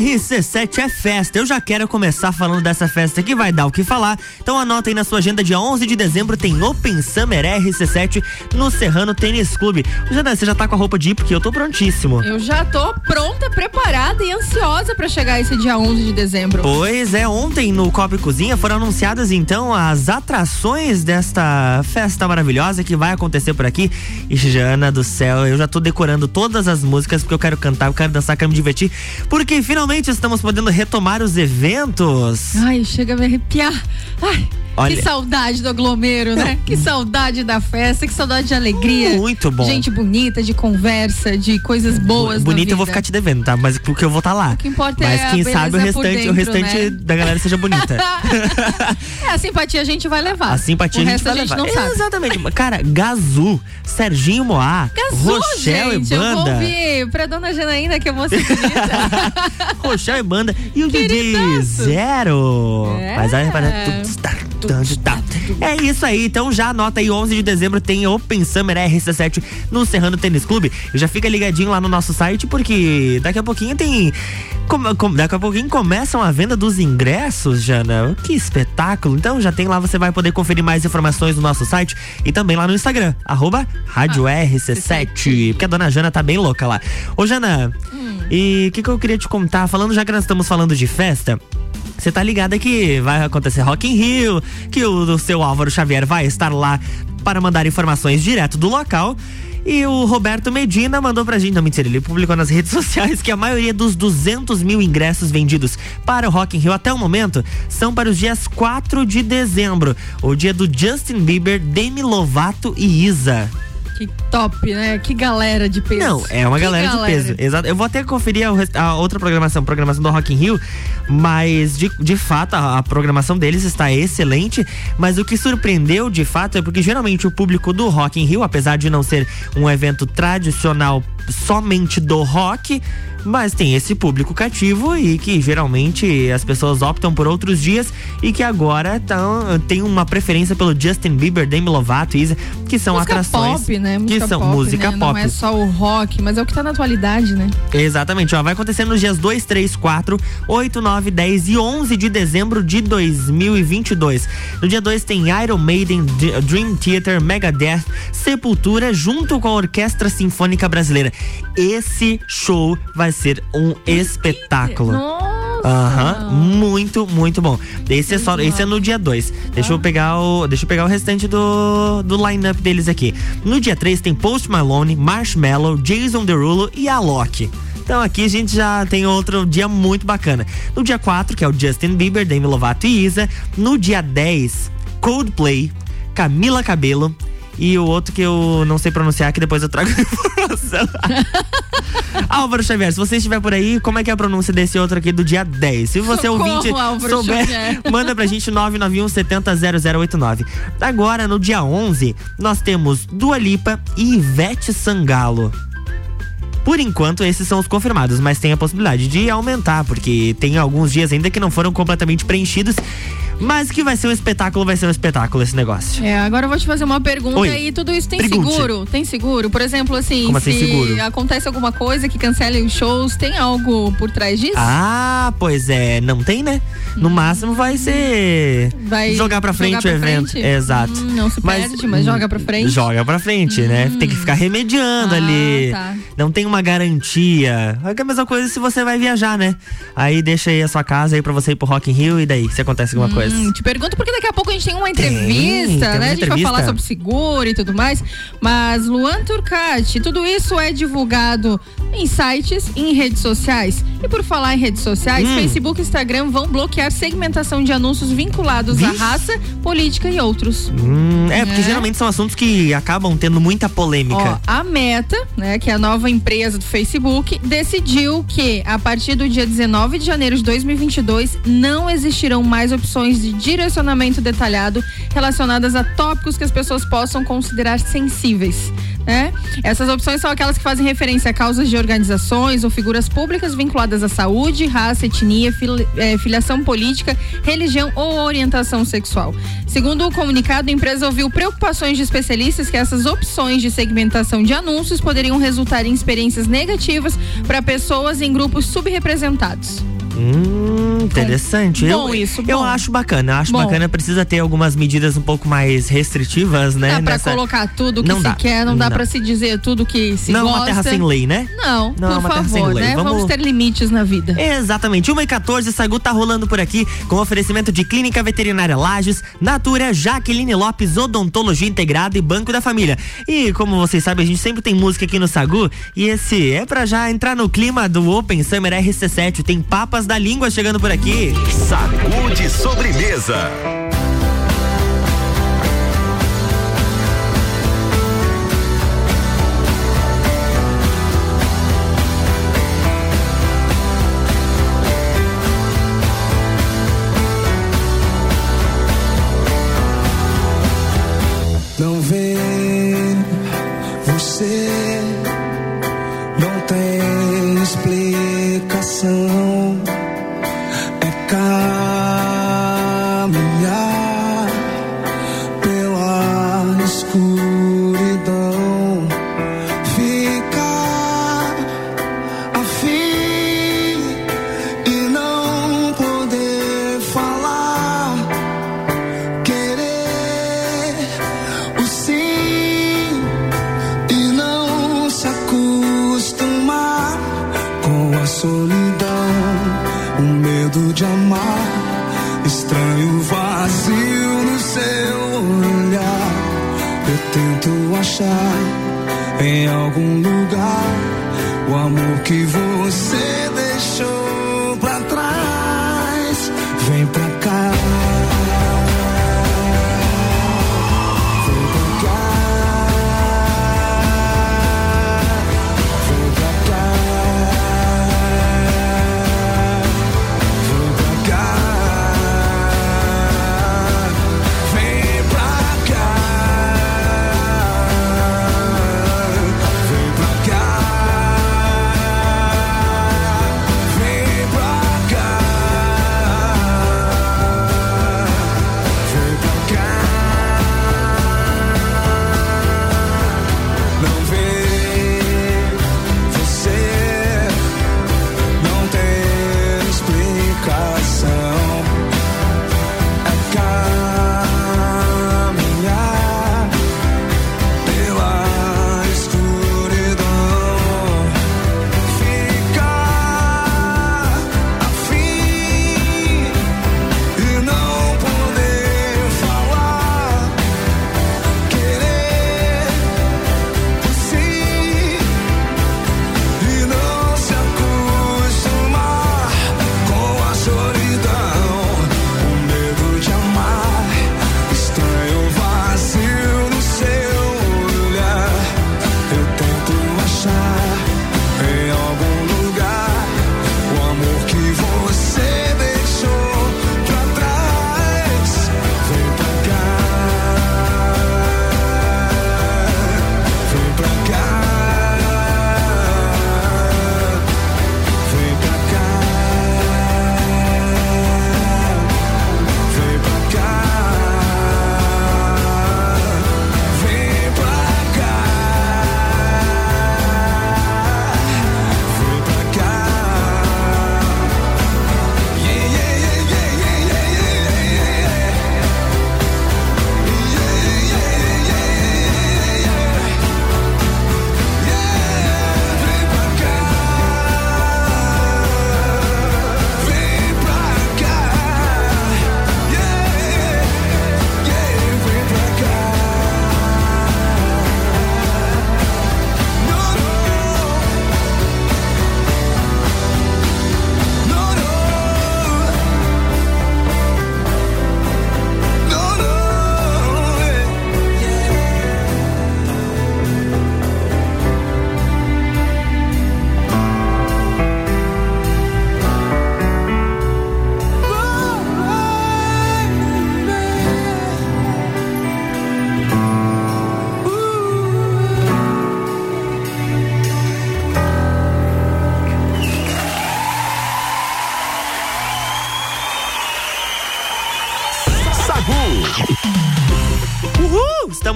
RC7 é festa. Eu já quero começar falando dessa festa que vai dar o que falar. Então anota aí na sua agenda, dia 11 de dezembro tem Open Summer RC7 no Serrano Tênis Clube. Jana, você já tá com a roupa de ir? Porque eu tô prontíssimo. Eu já tô pronta, preparada e ansiosa para chegar esse dia 11 de dezembro. Pois é, ontem no Copa e Cozinha foram anunciadas então as atrações desta festa maravilhosa que vai acontecer por aqui. E Jana do céu, eu já tô decorando todas as músicas porque eu quero cantar, eu quero dançar, quero me divertir. Porque finalmente finalmente estamos podendo retomar os eventos. Ai, chega a me arrepiar. Ai. Olha, que saudade do aglomero, né? Que saudade da festa, que saudade de alegria. Muito bom. Gente bonita, de conversa, de coisas boas. Bonita eu vou ficar te devendo, tá? Mas porque eu vou estar tá lá. O que importa Mas é quem sabe o restante, dentro, o restante né? da galera seja bonita. é, a simpatia a gente vai levar. A simpatia o a gente vai a gente levar. não sabe. Exatamente. Cara, Gazu, Serginho Moá, Gazu, Rochelle gente, e Banda. Eu vou ouvir pra dona Janaína, que é moça bonita. Rochelle e Banda e o. DJ Zero. É. Mas aí, tá. É isso aí, então já anota aí, 11 de dezembro tem Open Summer RC7 no Serrano Tênis Clube. Já fica ligadinho lá no nosso site, porque daqui a pouquinho tem. com- com- daqui a pouquinho começam a venda dos ingressos, Jana. Que espetáculo! Então já tem lá, você vai poder conferir mais informações no nosso site e também lá no Instagram, arroba Rádio RC7. Porque a dona Jana tá bem louca lá. Ô, Jana, e o que, que eu queria te contar? Falando, já que nós estamos falando de festa. Você tá ligada que vai acontecer Rock in Rio, que o, o seu Álvaro Xavier vai estar lá para mandar informações direto do local. E o Roberto Medina mandou pra gente, não mentira, ele publicou nas redes sociais que a maioria dos 200 mil ingressos vendidos para o Rock in Rio até o momento são para os dias 4 de dezembro, o dia do Justin Bieber, Demi Lovato e Isa. Que top, né? Que galera de peso. Não, é uma Que galera, de peso. Exato. Eu vou até conferir a, a outra programação, programação do Rock in Rio, mas de, de fato a, a programação deles está excelente. Mas o que surpreendeu de fato é porque geralmente o público do Rock in Rio, apesar de não ser um evento tradicional somente do rock, mas tem esse público cativo e que geralmente as pessoas optam por outros dias e que agora tão, tem uma preferência pelo Justin Bieber, Demi Lovato e Isa, que são música atrações pop, né? que Música são pop, música né? pop. Não é só o rock, mas é o que tá na atualidade, né? Exatamente, ó, vai acontecer nos dias 2, 3, 4, 8, 9, 10 e 11 de dezembro de 2022. No dia 2 tem Iron Maiden, Dream Theater, Megadeth, Sepultura, junto com a Orquestra Sinfônica Brasileira. Esse show vai ser um espetáculo. Nossa! Aham, muito, muito bom. Esse é só, esse é no dia 2. Deixa eu pegar o, deixa eu pegar o restante do do lineup deles aqui. No dia 3 tem Post Malone, Marshmello, Jason Derulo e Alok. Então aqui a gente já tem outro dia muito bacana. No dia 4, que é o Justin Bieber, Demi Lovato e Isa. No dia 10, Coldplay, Camila Cabello e o outro que eu não sei pronunciar, que depois eu trago a informação. Álvaro Xavier, se você estiver por aí, como é que é a pronúncia desse outro aqui do dia 10? Se você Socorro, ouvinte Álvaro souber, Xavier. manda pra gente 991 70 0089. Agora, no dia 11, nós temos Dua Lipa e Ivete Sangalo. Por enquanto, esses são os confirmados, mas tem a possibilidade de aumentar, porque tem alguns dias ainda que não foram completamente preenchidos. Mas que vai ser um espetáculo, vai ser um espetáculo esse negócio. É, agora eu vou te fazer uma pergunta Oi. e tudo isso tem Pergunte. seguro? Tem seguro? Por exemplo, assim, Como se assim, seguro? acontece alguma coisa que cancele os shows, tem algo por trás disso? Ah, pois é, não tem, né? No máximo vai ser Vai jogar pra frente jogar o pra evento. frente? Exato. Hum, não se perde, mas joga pra frente? Joga pra frente, né? Tem que ficar remediando Ah, ali. tá. Não tem uma garantia. É a mesma coisa se você vai viajar, né? Aí deixa aí a sua casa aí pra você ir pro Rock in Rio e daí, se acontece alguma coisa. Te pergunto porque daqui a pouco a gente tem uma entrevista, tem uma né? A gente vai falar sobre seguro e tudo mais. Mas, Luan Turcati, tudo isso é divulgado em sites em redes sociais. E por falar em redes sociais, Hum. Facebook e Instagram vão bloquear segmentação de anúncios vinculados à Vixe. raça, política e outros. Hum, é, porque É. geralmente são assuntos que acabam tendo muita Ó, polêmica. a Meta, né, que é a nova empresa do Facebook, decidiu que a partir do dia 19 de janeiro de 2022 não existirão mais opções de direcionamento detalhado relacionadas a tópicos que as pessoas possam considerar sensíveis. né? Essas opções são aquelas que fazem referência a causas de organizações ou figuras públicas vinculadas à saúde, raça, etnia, é, filiação política, religião ou orientação sexual. Segundo o comunicado, a empresa ouviu preocupações de especialistas que essas opções de segmentação de anúncios poderiam resultar em experiências negativas para pessoas em grupos subrepresentados. Hum, interessante. Bom eu, isso, Eu bom. acho bacana. Acho Bom. bacana. Precisa ter algumas medidas um pouco mais restritivas, né? Dá pra nessa- colocar tudo que Não se dá, quer, não dá não. pra se dizer tudo que se Não é gosta. uma terra sem lei, né? Não, Não é por uma terra sem favor, lei. né? Vamos- Vamos... ter limites na vida. Exatamente. 1 e 14, Sagu tá rolando por aqui com oferecimento de Clínica Veterinária Lages, Natura, Jaqueline Lopes, Odontologia Integrada e Banco da Família. E como vocês sabem, a gente sempre tem música aqui no Sagu e esse é pra já entrar no clima do Open Summer RC7. Tem papas da língua chegando por aqui. Sacude sobremesa.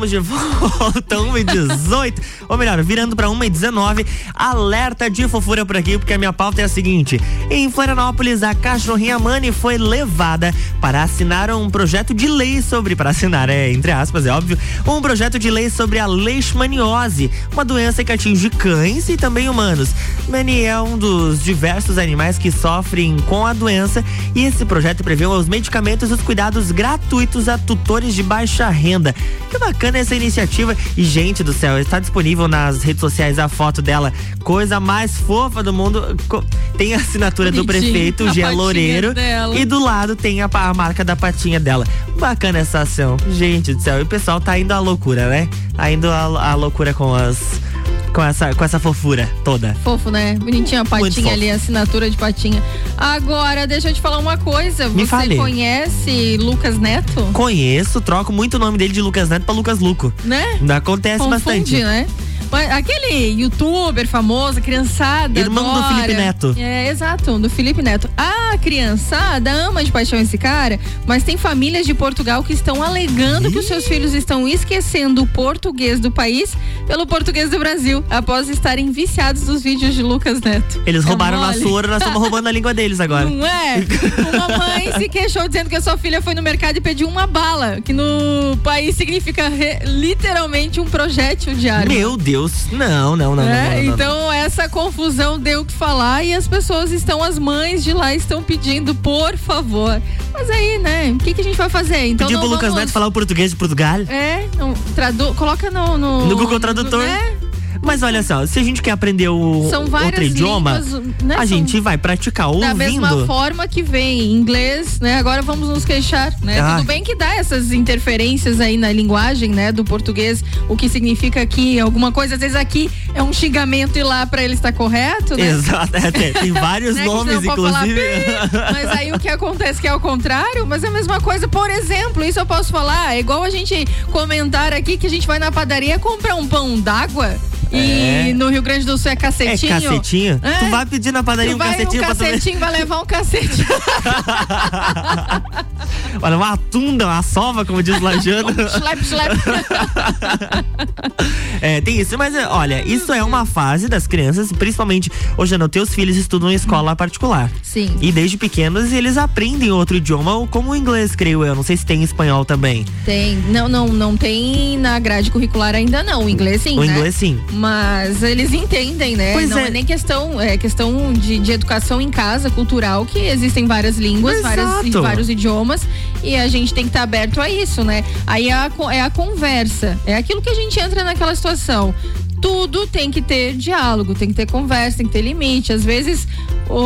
Estamos de volta, 1 e 18 Ou melhor, virando pra 1 e 19 Alerta de fofura por aqui, porque a minha pauta é a seguinte: Em Florianópolis, a cachorrinha Mani foi levada para assinar um projeto de lei sobre. Para assinar, é, entre aspas, é óbvio. Um projeto de lei sobre a leishmaniose, uma doença que atinge cães e também humanos. Mani é um dos diversos animais que sofrem com a doença e esse projeto prevê os medicamentos e os cuidados gratuitos a tutores de baixa renda. Que bacana essa iniciativa. E, gente do céu, está disponível nas redes sociais a foto dela. Coisa mais fofa do mundo. Tem a assinatura do Bonitinho, prefeito, a Gé Loureiro. dela. E do lado tem a, a marca da patinha dela. Bacana essa ação. Gente do céu, e o pessoal tá indo à loucura, né? Tá indo à, à loucura com as. Com essa, com essa fofura toda. Fofo, né? Bonitinha a patinha ali, a assinatura de patinha. Agora, deixa eu te falar uma coisa. Me Você fale. conhece Lucas Neto? Conheço, troco muito o nome dele de Lucas Neto pra Lucas Luco. Né? Acontece Confunde, bastante. né? Aquele youtuber famoso, criançada. Irmão do adora. Felipe Neto. É, exato, do Felipe Neto. A criançada ama de paixão esse cara, mas tem famílias de Portugal que estão alegando que os seus filhos estão esquecendo o português do país pelo português do Brasil, após estarem viciados nos vídeos de Lucas Neto. Eles É roubaram mole? nosso ouro, nós estamos roubando a língua deles agora. Não é? Uma mãe se queixou dizendo que a sua filha foi no mercado e pediu uma bala, que no país significa re- literalmente um projétil de arma. Meu Deus, não, não, não, É, não, não, não. então essa confusão deu o que falar e as pessoas estão, as mães de lá estão pedindo, por favor. Mas aí, né, o que, que a gente vai fazer? Então Pediu não pro Lucas vamos... Neto falar o português de Portugal. É, não, tradu... coloca no, no... No Google Tradutor. do të tërë? Mas olha só, se a gente quer aprender o São outro idioma, línguas, né, a gente vai praticar Da ouvindo. mesma forma que vem inglês, né? Agora vamos nos queixar, né? Ah. Tudo bem que dá essas interferências aí na linguagem, né? Do português, o que significa aqui alguma coisa, às vezes aqui é um xingamento e lá pra ele está correto, né? Exato, é, tem, tem vários Né, que nomes, falar inclusive. Mas aí o que acontece que é o contrário, mas é a mesma coisa. Por exemplo, isso eu posso falar, é igual a gente comentar aqui que a gente vai na padaria comprar um pão d'água e É. no Rio Grande do Sul é É cacetinho. cacetinho? É. Tu vai pedir na padaria Tu um vai cacetinho um pra tu ver. cacetinho, vai levar um cacete. Olha, uma tunda, uma sova, como diz o Lajano. Slap, slap. É, tem isso, mas é, olha, isso é uma fase das crianças, principalmente hoje não, teus filhos estudam em escola particular. Sim. E desde pequenos eles aprendem outro idioma, como o inglês, creio eu. Não sei se tem espanhol também. Tem. Não, não, não tem na grade curricular ainda não. O inglês sim, o né? inglês sim. Mas eles entendem, né? Pois não é. é. nem questão, é questão de, de educação em casa, cultural, que existem várias línguas, várias, vários idiomas, e a gente tem que estar aberto a isso, né? Aí é a, é a conversa, é aquilo que a gente entra naquela situação. Tudo tem que ter diálogo, tem que ter conversa, tem que ter limite. Às vezes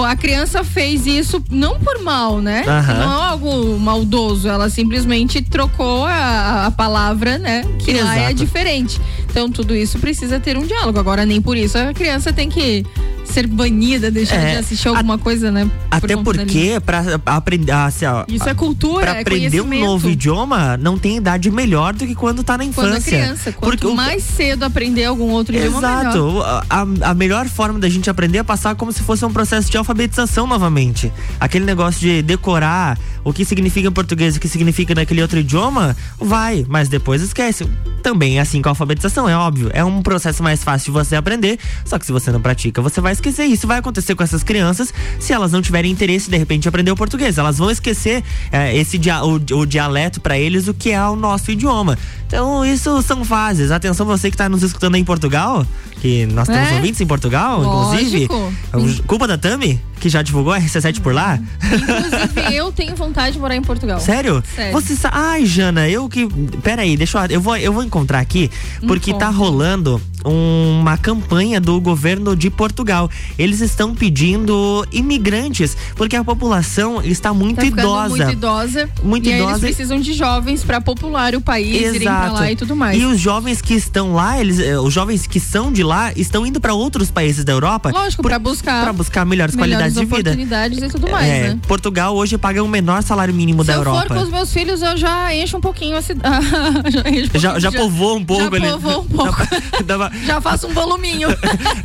a criança fez isso não por mal, né? Aham. Não é algo maldoso, ela simplesmente trocou a, a palavra, né? Que lá é Exato. diferente. Então tudo isso precisa ter um diálogo. Agora nem por isso a criança tem que ser banida, deixar É, de assistir a- alguma coisa, né? Até porque, pra aprender. Assim, ó, Isso é cultura, Pra é aprender um novo idioma, não tem idade melhor do que quando tá na infância. Quando é criança, quanto Porque o- mais cedo aprender algum outro idioma, melhor. Exato. A, a melhor forma da gente aprender é passar como se fosse um processo de alfabetização novamente. Aquele negócio de decorar o que significa em português e o que significa naquele outro idioma, vai, mas depois esquece. Também é assim com a alfabetização, é óbvio. É um processo mais fácil de você aprender, só que se você não pratica, você vai esquecer. Isso vai acontecer com essas crianças se elas não tiverem interesse de repente aprender o português. Elas vão esquecer é, esse dia, o, o dialeto para eles, o que é o nosso idioma. Então, isso são fases. Atenção, você que tá nos escutando aí em Portugal, que nós temos É. ouvintes em Portugal, inclusive. Lógico. É Culpa da Tami, que já divulgou a RC7 por lá. Inclusive, eu tenho vontade de morar em Portugal. Sério? Sério. Você sa... Ai, Jana, eu que. Pera aí, deixa eu. Eu vou, eu vou encontrar aqui, porque tá conta. rolando uma campanha do governo de Portugal. Eles estão pedindo imigrantes, porque a população está muito Tá idosa. muito idosa. Muito e aí idosa. eles precisam de jovens pra popular o país, pra Exato. lá e tudo mais. E os jovens que estão lá, eles, eh, os jovens que são de lá, estão indo para outros países da Europa. Lógico, pra buscar Pra buscar melhores, melhores qualidades de vida. oportunidades e tudo mais, É, né? Portugal hoje paga o menor salário mínimo Se da eu Europa. for com os meus filhos, eu já encho um pouquinho a cidade. já, um Já, já um pouco já ali. povoou um pouco. Já faço um voluminho.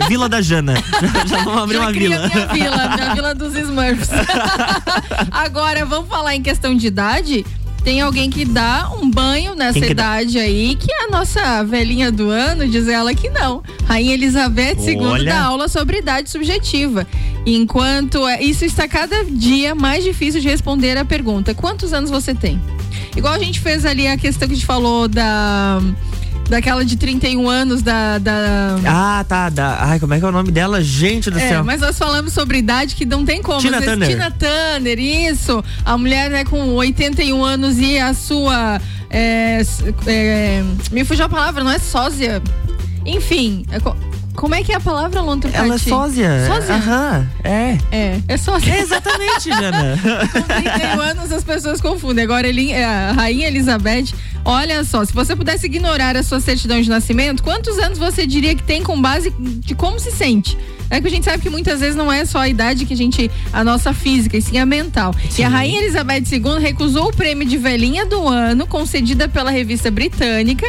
Vila da Jana. Já, já vamos abrir já uma vila. minha vila, minha vila dos Smurfs. Agora, vamos falar em questão de idade. Tem alguém que dá um banho nessa Quem que dá? idade aí, que é a nossa velhinha do ano, diz ela que não. Rainha Elizabeth II Olha. dá aula sobre idade subjetiva. Enquanto é- isso está cada dia mais difícil de responder a pergunta: quantos anos você tem? Igual a gente fez ali a questão que a gente falou da. Daquela de 31 anos da. da Ah, tá. Da, ai, como é que é o nome dela? Gente do é, céu. mas nós falamos sobre idade que não tem como. Tina vezes, Turner. Tina Turner, isso. A mulher né, com 81 anos e a sua. é, é, me fugiu a palavra, não é sósia? Enfim, é como é que é a palavra, Lontra? Ela é sósia. Sósia? Aham, é. É, é sósia. Exatamente, Jana. Com 31 anos as pessoas confundem. Agora, ele, é, a Rainha Elizabeth, olha só, se você pudesse ignorar a sua certidão de nascimento, quantos anos você diria que tem com base de como se sente? É que a gente sabe que muitas vezes não é só a idade que a gente, a nossa física, e sim a mental. E a Rainha Elizabeth II recusou o prêmio de velhinha do ano, concedida pela revista britânica.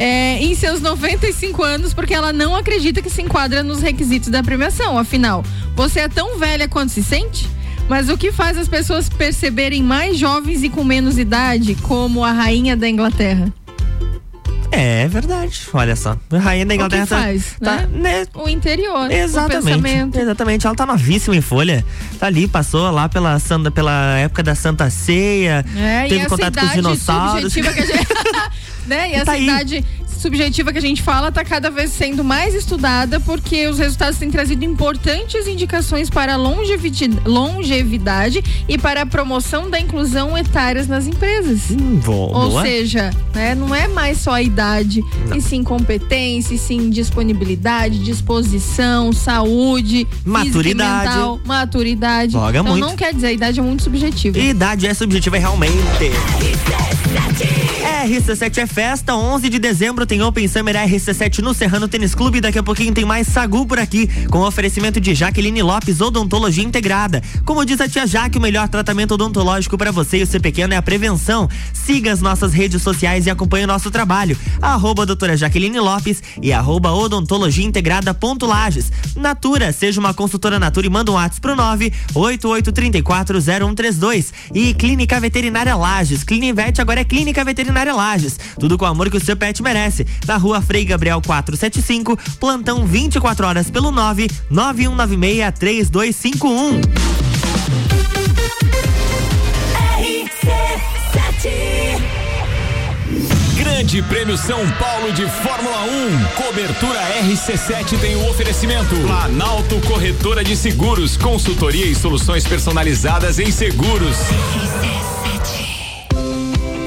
É, em seus 95 anos, porque ela não acredita que se enquadra nos requisitos da premiação. Afinal, você é tão velha quanto se sente? Mas o que faz as pessoas perceberem mais jovens e com menos idade, como a rainha da Inglaterra? É verdade. Olha só. A rainha da O que Inglaterra tá- faz, tá, né? né? O interior, o Exatamente. pensamento. Exatamente. Ela tá novíssima em folha. Tá ali, passou lá pela, Santa, pela época da Santa Ceia. É, teve contato com os dinossauros. que a gente. né? E E essa tá aí. idade subjetiva que a gente fala tá cada vez sendo mais estudada porque os resultados têm trazido importantes indicações para longevidade e para a promoção da inclusão etárias nas empresas. Hum, Ou boa. seja, né, não é mais só a idade, Não. e sim competência, e sim disponibilidade, disposição, saúde, e Maturidade. mental, maturidade. Então muito. não quer dizer, a idade é muito subjetiva. Idade é subjetiva realmente. RC7 é festa, 11 de dezembro tem Open Summer RC7 no Serrano Tênis Clube. Daqui a pouquinho tem mais Sagu por aqui, com oferecimento de Jaqueline Lopes Odontologia Integrada. Como diz a tia Jaque, o melhor tratamento odontológico para você e o seu pequeno é a prevenção. Siga as nossas redes sociais e acompanhe o nosso trabalho. Arroba doutora Jaqueline Lopes e arroba odontologia integrada ponto Lages. Natura, seja uma consultora Natura e manda um WhatsApp pro 988340132. E Clínica Veterinária Lages. Clinivete agora é Clínica Veterinária Lages. Tudo com o amor que o seu pet merece. Na rua Frei Gabriel 475, plantão 24 horas pelo 99196 3251. Grande Prêmio São Paulo de Fórmula 1. Cobertura RC7 tem o oferecimento. Planalto Corretora de Seguros, consultoria e soluções personalizadas em seguros.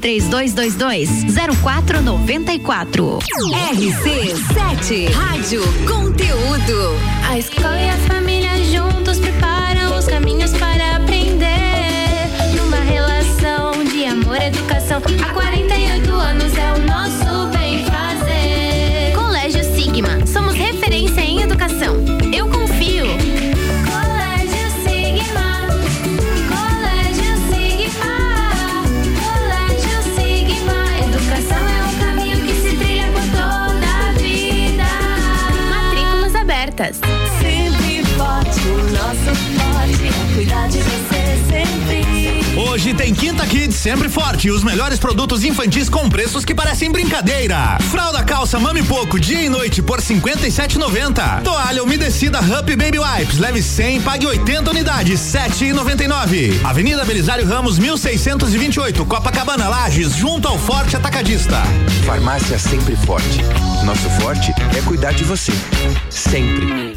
3222 0494. RC7 Rádio Conteúdo. A escola e a família juntos preparam os caminhos para aprender. Numa relação de amor e educação. Há 48 anos é o nosso sempre forte e os melhores produtos infantis com preços que parecem brincadeira. Fralda calça Mami Pouco dia e noite por 57,90. Toalha umedecida Hup Baby Wipes leve 100 pague 80 unidades 7,99. Avenida Belisário Ramos 1628 Copacabana Lages junto ao Forte Atacadista. Farmácia sempre forte. Nosso forte é cuidar de você. Sempre.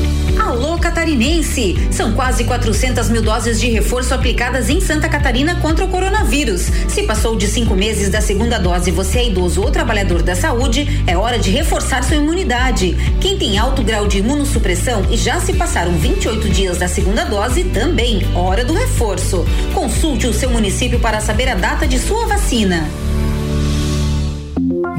Alô Catarinense! São quase 400 mil doses de reforço aplicadas em Santa Catarina contra o coronavírus. Se passou de cinco meses da segunda dose e você é idoso ou trabalhador da saúde, é hora de reforçar sua imunidade. Quem tem alto grau de imunossupressão e já se passaram 28 dias da segunda dose, também hora do reforço. Consulte o seu município para saber a data de sua vacina.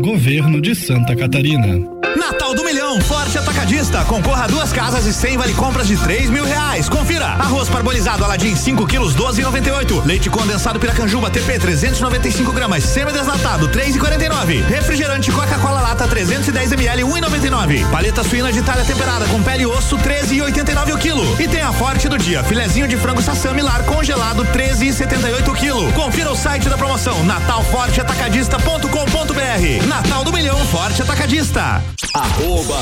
Governo de Santa Catarina. Natal do Forte Atacadista. Concorra a duas casas e 100 vale compras de 3 mil reais. Confira. Arroz parbolizado Aladim, 5 quilos, 12,98. Leite condensado Piracanjuba TP, 395 gramas. Semi-desnatado, 3,49. Refrigerante Coca-Cola Lata, 310 ml, 1,99. Paleta suína de talha temperada com pele e osso, 13,89 o quilo. E tem a Forte do dia, filezinho de frango sassami lar congelado, 13,78 o quilo. Confira o site da promoção, natalforteatacadista.com.br. Natal do Milhão, Forte Atacadista. Arroba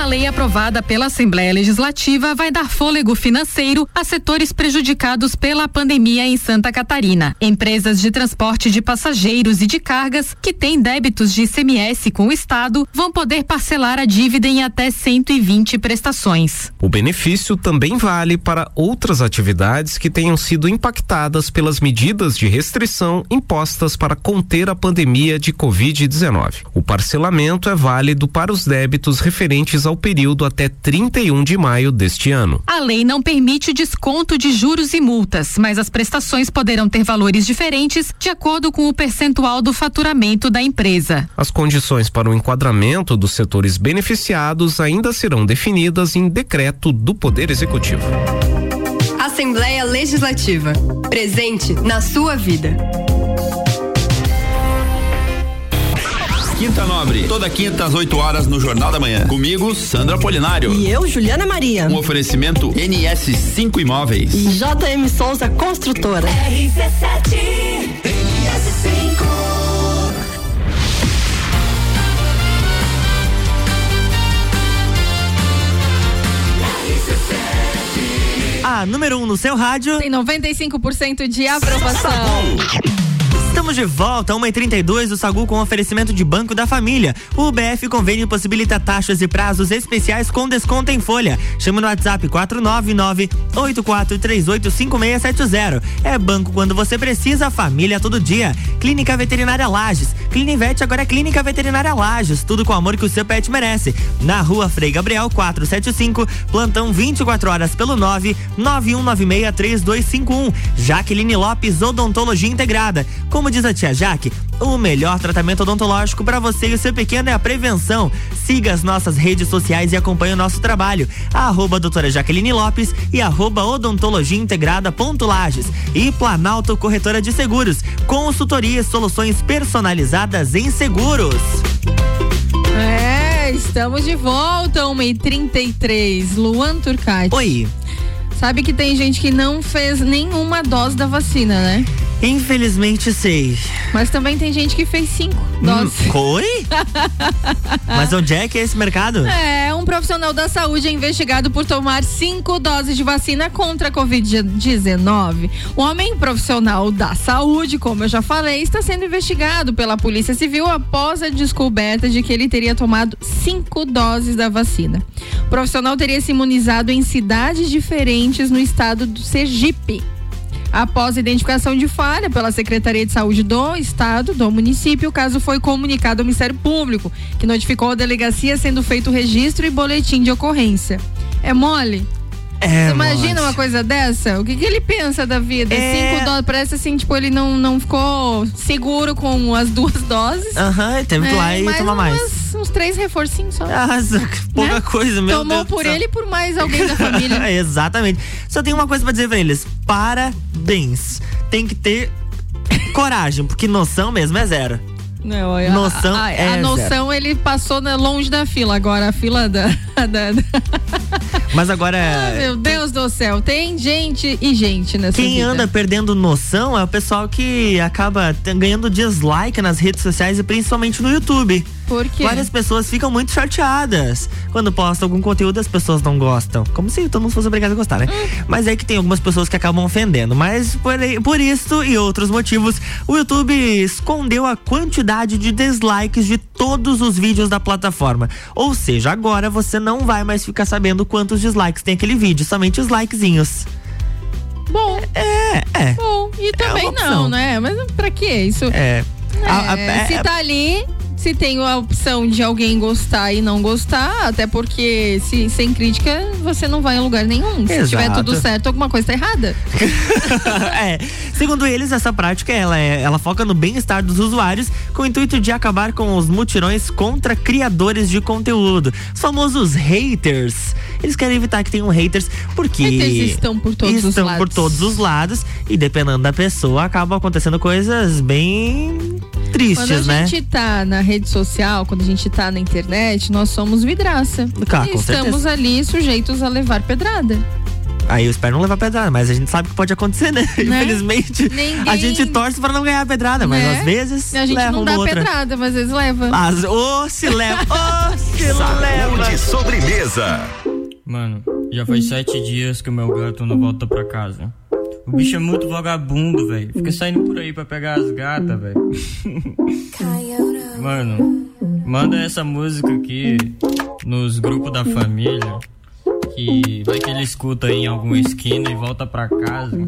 Uma lei aprovada pela Assembleia Legislativa vai dar fôlego financeiro a setores prejudicados pela pandemia em Santa Catarina. Empresas de transporte de passageiros e de cargas que têm débitos de ICMS com o Estado vão poder parcelar a dívida em até 120 prestações. O benefício também vale para outras atividades que tenham sido impactadas pelas medidas de restrição impostas para conter a pandemia de Covid-19. O parcelamento é válido para os débitos referentes ao período até 31 de maio deste ano. A lei não permite o desconto de juros e multas, mas as prestações poderão ter valores diferentes de acordo com o percentual do faturamento da empresa. As condições para o enquadramento dos setores beneficiados ainda serão definidas em decreto do Poder Executivo. Assembleia Legislativa. Presente na sua vida. Quinta Nobre, toda quinta às 8 horas no Jornal da Manhã. Comigo, Sandra Polinário. E eu, Juliana Maria. Um oferecimento NS5 Imóveis. E JM Souza Construtora. RC7 NS5 A número 1 um no seu rádio. Tem 95% de aprovação. Estamos de volta, 1h32 do Sagu com oferecimento de Banco da Família. O BF Convênio possibilita taxas e prazos especiais com desconto em folha. Chama no WhatsApp 499-8438-5670. É banco quando você precisa, família todo dia. Clínica Veterinária Lages. Clinivete agora é Clínica Veterinária Lages. Tudo com o amor que o seu pet merece. Na rua Frei Gabriel 475, plantão 24 horas pelo 991963251. Jaqueline Lopes, Odontologia Integrada. Como diz a tia Jaque, o melhor tratamento odontológico para você e o seu pequeno é a prevenção. Siga as nossas redes sociais e acompanhe o nosso trabalho. Arroba doutora Jaqueline Lopes e arroba odontologia integrada ponto Lages. E Planalto Corretora de Seguros. Consultoria e soluções personalizadas em seguros. É, estamos de volta, 1h33. Luan Turcati. Oi. Sabe que tem gente que não fez nenhuma dose da vacina, né? Infelizmente sei. Mas também tem gente que fez cinco doses. Hum? Mas onde é que é esse mercado? É, um profissional da saúde é investigado por tomar cinco doses de vacina contra a Covid-19. O homem profissional da saúde, como eu já falei, está sendo investigado pela Polícia Civil após a descoberta de que ele teria tomado cinco doses da vacina. O profissional teria se imunizado em cidades diferentes no estado do Sergipe. Após identificação de falha pela Secretaria de Saúde do Estado, do município, o caso foi comunicado ao Ministério Público, que notificou a delegacia sendo feito o registro e boletim de ocorrência. É mole? É, Você imagina uma coisa dessa? O que, que ele pensa da vida? É. Cinco doses, parece assim, tipo, ele não, não ficou seguro com as duas doses. Aham, ele teve que ir lá e mais tomar mais. Uns três reforcinhos só. Ah, pouca Né? coisa, meu Tomou Deus por ele e por mais alguém da família. Exatamente. Só tenho uma coisa pra dizer pra eles: parabéns. Tem que ter coragem, porque noção mesmo é zero. Não, a- Noção a, a, é a noção ele passou na- longe da fila. Agora a fila da. da- da- Mas agora. Ah, meu Deus do céu, tem gente e gente nessa Quem vida. anda perdendo noção é o pessoal que acaba ganhando dislike nas redes sociais e principalmente no YouTube. Por quê? Várias pessoas ficam muito chateadas quando postam algum conteúdo as pessoas não gostam. Como se todo mundo fosse obrigado a gostar, né? Hum. Mas é que tem algumas pessoas que acabam ofendendo. Mas por, por isso e outros motivos, o YouTube escondeu a quantidade de dislikes de todos os vídeos da plataforma. Ou seja, agora você não vai mais ficar sabendo quantos dislikes tem aquele vídeo, somente os likezinhos. Bom. É, é. Bom, e também uma opção. não, né? Mas pra que isso? É. A- a- É, se é- tá ali, se tem a opção de alguém gostar e não gostar, até porque se, sem crítica você não vai em lugar nenhum. Se Exato. tiver tudo certo, alguma coisa tá errada. é. Segundo eles, essa prática ela, é- ela foca no bem-estar dos usuários com o intuito de acabar com os mutirões contra criadores de conteúdo. Os famosos haters. Eles querem evitar que tenham haters porque Haters estão por todos os estão lados. por todos os lados e dependendo da pessoa acabam acontecendo coisas bem tristes, Quando a né? gente tá na rede social, quando a gente tá na internet, nós somos vidraça. Claro, e estamos certeza. ali sujeitos a levar pedrada. Aí eu espero não levar pedrada, mas a gente sabe que pode acontecer, né? Infelizmente, a gente torce pra não ganhar pedrada, mas Né? às vezes A gente leva não dá outra. pedrada, mas às vezes leva. Mas, ô, se leva, ô, se leva. Saúde sobremesa. Mano, já faz sete dias que o meu gato não volta pra casa. O bicho é muito vagabundo, velho. Fica saindo por aí pra pegar as gatas, velho. Mano, manda essa música aqui nos grupos da família. Que vai que ele escuta aí em alguma esquina e volta pra casa.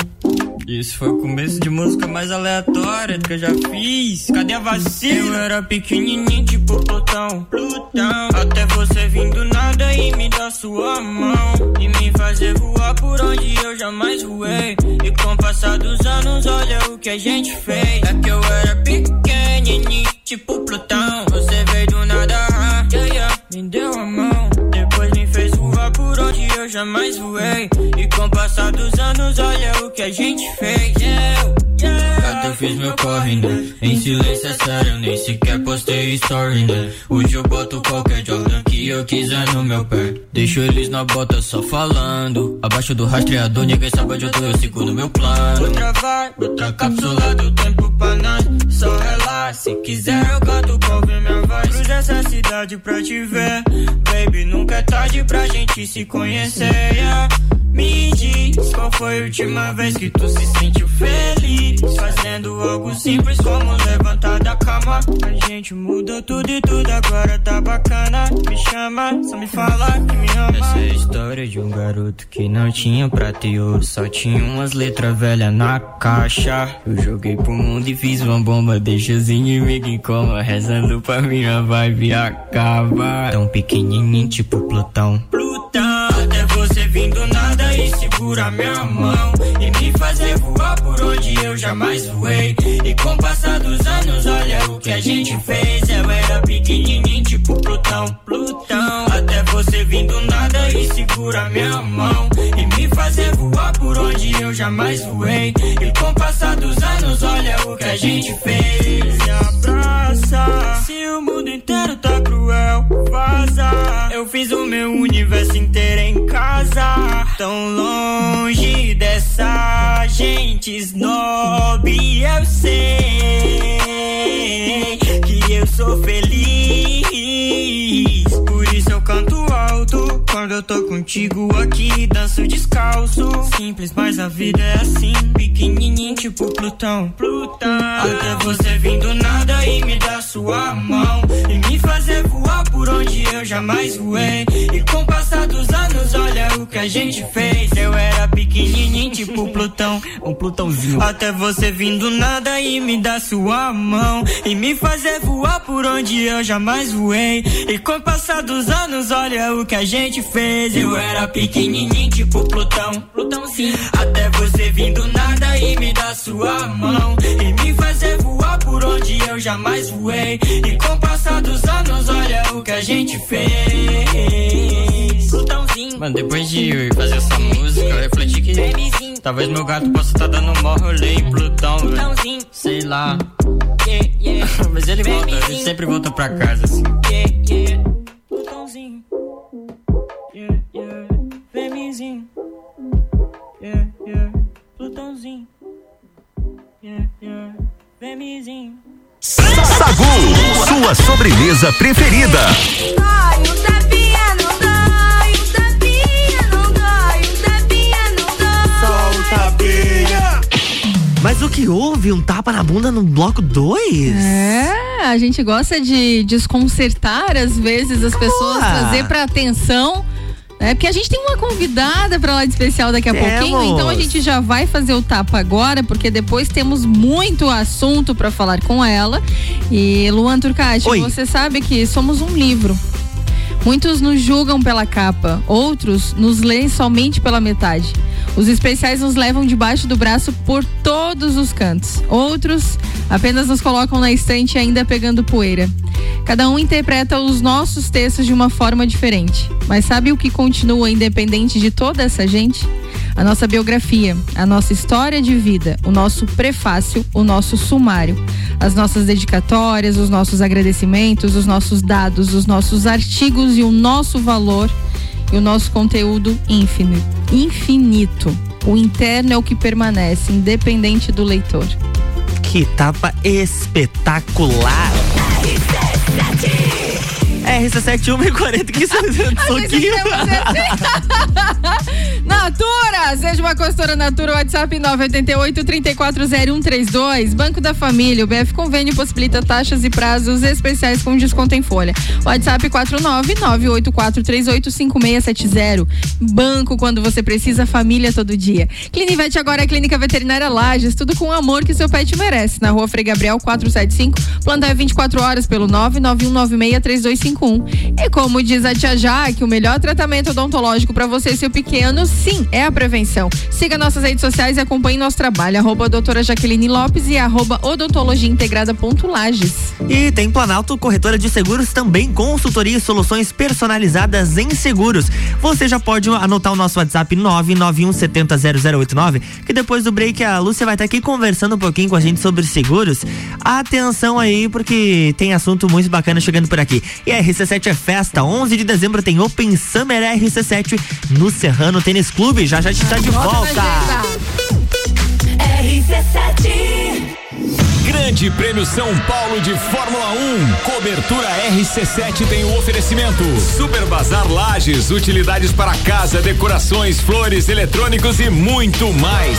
Esse foi o começo de música mais aleatória que eu já fiz. Cadê a vacina? Eu era pequenininho, tipo Plutão. Plutão. Até você vir do nada e me dar sua mão. E me fazer voar por onde eu jamais voei. E com o passar dos anos, olha o que a gente fez. É que eu era pequenininho, tipo Plutão. Você veio do nada, ah, yeah, yeah, me deu a mão. Depois me fez voar por onde eu jamais voei. E com o passar dos anos, olha o que a gente fez. Eu, Gato, eu fiz meu corre, né? Em silêncio é sério, nem sequer postei story, né? Hoje eu boto qualquer Jordan que eu quiser no meu pé. Deixo eles na bota só falando. Abaixo do rastreador, ninguém sabe onde eu tô, eu sigo no meu plano. Outra vai, outra cápsula do tempo pra nós. Só relaxa, se quiser eu canto pra ouvir minha voz. Cruza essa cidade pra te ver. Baby, nunca é tarde pra gente se conhecer. yeah. Me diz qual foi a última vez que tu se sentiu feliz? Fazendo algo simples como levantar da cama. A gente mudou tudo e tudo agora tá bacana. Me chama, só me fala que me ama. Essa é a história de um garoto que não tinha prata e ouro Só tinha umas letras velhas na caixa. Eu joguei pro mundo e fiz uma bomba Deixa os inimigos em coma Rezando pra minha vibe acabar. Tão pequenininho tipo Plutão. Plutão Até você vindo e segura minha mão E me fazer voar por onde eu jamais voei. E com o passar dos anos, olha o que a gente fez. Eu era pequenininho, tipo Plutão Plutão. Até você vindo nada e segura minha mão E me fazer voar por onde eu jamais voei. E com o passar dos anos, olha o que a gente fez. Me abraça. Se o mundo inteiro tá cruel, vaza. Eu fiz o meu universo inteiro em casa. Tão longe dessa gente snob, eu sei que eu sou feliz. Por isso eu canto alto quando eu tô contigo aqui, danço descalço. Simples, mas a vida é assim, pequenininho tipo Plutão. Plutão. Até você vir do nada e me dar sua mão e me fazer voar por onde eu jamais voei. E com o passar dos anos, olha o que a gente fez. Eu era pequenininho tipo Plutão, um Plutãozinho. Até você vir do nada e me dar sua mão e me fazer voar por onde eu jamais voei. E com o passar dos anos, olha o que a gente fez. Eu era pequenininho tipo Plutão, Plutãozinho. Até você vir do nada e me dar sua mão e me fazer voar por onde eu jamais voei. E com o passar dos anos, olha o que a gente fez. Plutãozinho. Mano, depois de fazer essa música, eu refleti que talvez meu gato possa estar dando um maior rolê em Plutão, velho. Sei lá. Mas ele volta, ele sempre volta pra casa, assim. Plutãozinho. Femizinho. Sagu, sua sobremesa preferida. Não dói, não dói, não dói. Solta Mas o que houve? Um tapa na bunda no bloco 2? É, a gente gosta de desconcertar às vezes as pessoas, Boa. trazer pra atenção. É porque a gente tem uma convidada pra lá de especial daqui a Temos. pouquinho, então a gente já vai fazer o tapa agora, porque depois temos muito assunto pra falar com ela. E Luan Turcati, você sabe que somos um livro. Muitos nos julgam pela capa, outros nos leem somente pela metade. Os especiais nos levam debaixo do braço por todos os cantos. Outros apenas nos colocam na estante ainda pegando poeira. Cada um interpreta os nossos textos de uma forma diferente. Mas sabe o que continua independente de toda essa gente? a nossa biografia, a nossa história de vida, o nosso prefácio, o nosso sumário, as nossas dedicatórias, os nossos agradecimentos, os nossos dados, os nossos artigos e o nosso valor e o nosso conteúdo ínfino, infinito. O interno é o que permanece, independente do leitor. Que tapa espetacular! RC7140, que isso é soquinho. Natura, seja uma consultora Natura, WhatsApp 988-340132. Banco da Família, o BF Convênio possibilita taxas e prazos especiais com desconto em folha. WhatsApp 49984385670. Banco quando você precisa, família todo dia. Clinivete agora é Clínica Veterinária Lages, tudo com o amor que seu pet merece. Na rua Frei Gabriel 475, plantão é 24 horas pelo 991963250. 991963251. E como diz a tia Jaque, o melhor tratamento odontológico para você e seu pequeno, sim, é a prevenção. Siga nossas redes sociais e acompanhe nosso trabalho. Arroba doutora Jaqueline Lopes e arroba odontologia integrada ponto Lages. E tem Planalto Corretora de Seguros também, consultoria e soluções personalizadas em seguros. Você já pode anotar o nosso WhatsApp 991700089, que depois do break a Lúcia vai estar aqui conversando um pouquinho com a gente sobre seguros. Atenção aí, porque tem assunto muito bacana chegando por aqui. E a RC7 é festa, 11 de dezembro tem Open Summer RC7 no Serrano Tênis Clube. Já já a gente tá de volta. RC7 Grande Prêmio São Paulo de Fórmula 1. Cobertura RC7 tem o oferecimento. Super Bazar Lages, utilidades para casa, decorações, flores, eletrônicos e muito mais.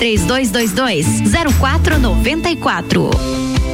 3222 0494.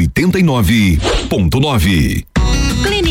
89.9.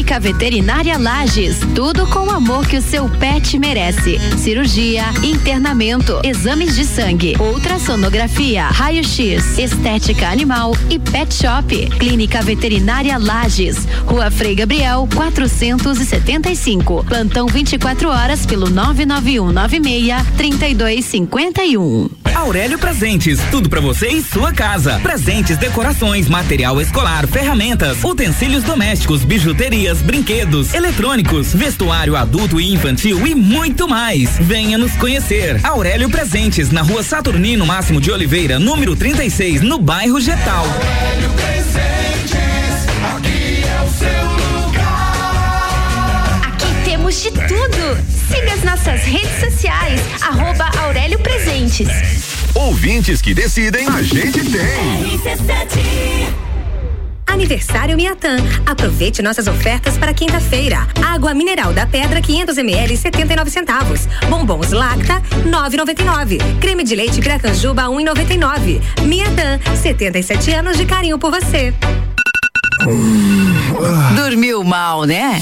Clínica Veterinária Lages, tudo com o amor que o seu pet merece. Cirurgia, internamento, exames de sangue, ultrassonografia, raio-x, estética animal e pet shop. Clínica Veterinária Lages, Rua Frei Gabriel, 475. Plantão 24 horas pelo 99196 3251. Aurélio Presentes, tudo para você e sua casa. Presentes, decorações, material escolar, ferramentas, utensílios domésticos, bijuterias, brinquedos, eletrônicos, vestuário adulto e infantil e muito mais. Venha nos conhecer. Aurélio Presentes, na rua Saturnino Máximo de Oliveira, número 36, no bairro Getal. Aurélio Presentes, aqui é o seu lugar. Aqui temos de tudo. Siga as nossas redes sociais, arroba Aurélio Presentes. Ouvintes que decidem, a gente tem. Aniversário Miatan. Aproveite nossas ofertas para quinta-feira. Água mineral da pedra 500 ml 79 centavos. Bombons Lacta 9,99. Creme de leite Piracanjuba 1,99. Miatan, 77 anos de carinho por você. Dormiu mal, né?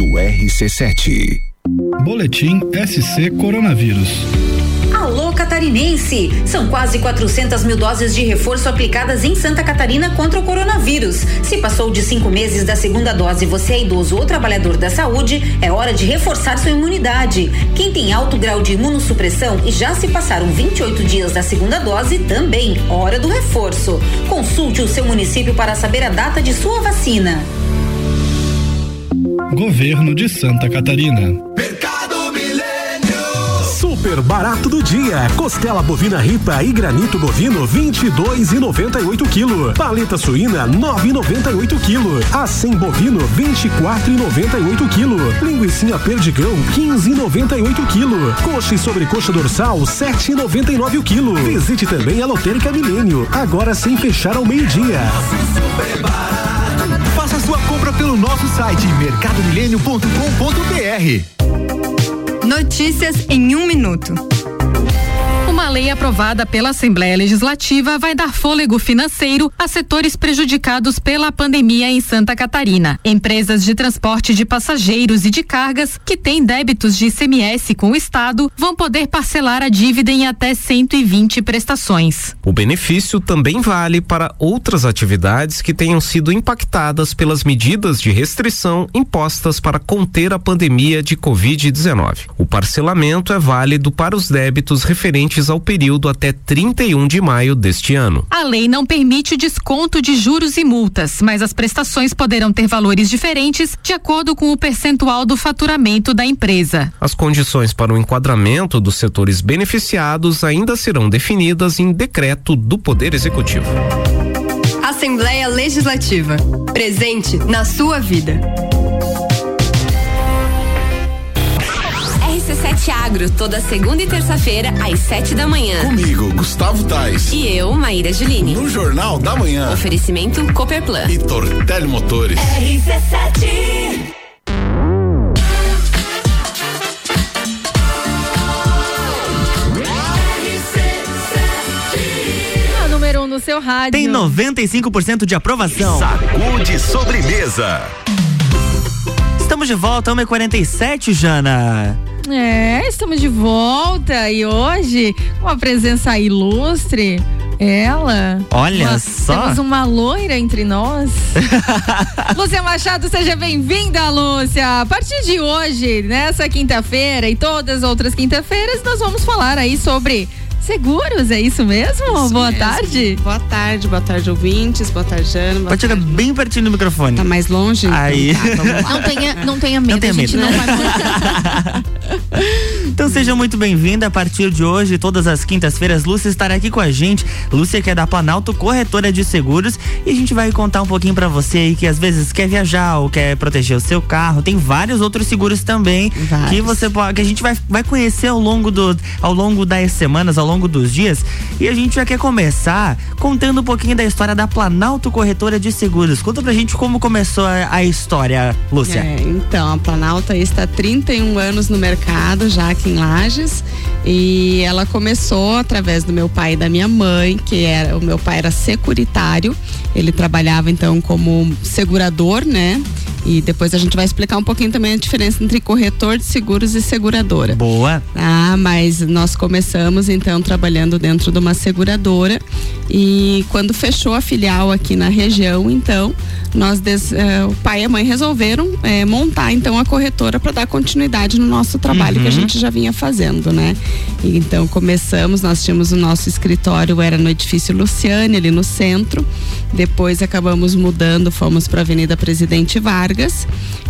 Rádio RC7. Boletim SC Coronavírus. Alô Catarinense! São quase 400 mil doses de reforço aplicadas em Santa Catarina contra o coronavírus. Se passou de cinco meses da segunda dose e você é idoso ou trabalhador da saúde, é hora de reforçar sua imunidade. Quem tem alto grau de imunossupressão e já se passaram 28 dias da segunda dose, também, hora do reforço. Consulte o seu município para saber a data de sua vacina. Governo de Santa Catarina. Super barato do dia. Costela bovina ripa e granito bovino 22,98 kg. Paleta suína 9,98 kg. Acém bovino 24,98 kg. Linguiça perdigão 15,98 kg. Coxa e sobrecoxa dorsal 7,99 o quilo. Visite também a Lotérica Milênio, agora sem fechar ao meio-dia. Sua compra pelo nosso site mercadomilênio.com.br. Notícias em um minuto. Uma lei aprovada pela Assembleia Legislativa vai dar fôlego financeiro a setores prejudicados pela pandemia em Santa Catarina. Empresas de transporte de passageiros e de cargas que têm débitos de ICMS com o Estado vão poder parcelar a dívida em até 120 prestações. O benefício também vale para outras atividades que tenham sido impactadas pelas medidas de restrição impostas para conter a pandemia de Covid-19. O parcelamento é válido para os débitos referentes ao período até 31 de maio deste ano. A lei não permite o desconto de juros e multas, mas as prestações poderão ter valores diferentes de acordo com o percentual do faturamento da empresa. As condições para o enquadramento dos setores beneficiados ainda serão definidas em decreto do Poder Executivo. Assembleia Legislativa. Presente na sua vida. RC7 Agro, toda segunda e terça-feira, às sete da manhã. Comigo, Gustavo Tais. E eu, Maíra Juline. No Jornal da Manhã. Oferecimento Cooperplan. E Tortelli Motores. RC7. A número um no seu rádio. Tem 95% de aprovação. Sacude sobremesa. Estamos de volta, 1h47, Jana. É, estamos de volta e hoje com uma presença ilustre. Ela. Olha Uma- só. Temos uma loira entre nós. Lúcia Machado, seja bem-vinda, Lúcia. A partir de hoje, nessa quinta-feira e todas as outras quinta-feiras, nós vamos falar aí sobre seguros, é isso mesmo? Isso Boa mesmo. tarde. Boa tarde, boa tarde, ouvintes. Boa tarde, Jana. Pode chegar bem pertinho do microfone. Tá mais longe? Então Aí. tá, vamos lá. Não tenha, não tenha medo, tenha a gente medo. não vai Então seja muito bem-vinda a partir de hoje, todas as quintas-feiras, Lúcia estará aqui com a gente. Lúcia que é da Planalto Corretora de Seguros e a gente vai contar um pouquinho pra você aí que às vezes quer viajar ou quer proteger o seu carro. Tem vários outros seguros também que Vários. você pode, que a gente vai, vai conhecer ao longo do ao longo das semanas, ao longo dos dias. E a gente já quer começar contando um pouquinho da história da Planalto Corretora de Seguros. Conta pra gente como começou a, a história, Lúcia. É, então, a Planalto está há 31 anos no mercado, já aqui em Lages. E ela começou através do meu pai e da minha mãe, que era o meu pai era securitário. Ele trabalhava então como segurador, né? E depois a gente vai explicar um pouquinho também a diferença entre corretor de seguros e seguradora. Boa. Ah, mas nós começamos então trabalhando dentro de uma seguradora e quando fechou a filial aqui na região, então nós des- eh, o pai e a mãe resolveram eh, montar então a corretora para dar continuidade no nosso trabalho que a Uhum. gente já vinha fazendo, né? E, então começamos, nós tínhamos o nosso escritório era no edifício Luciane ali no centro. Depois acabamos mudando, fomos para Avenida Presidente Vargas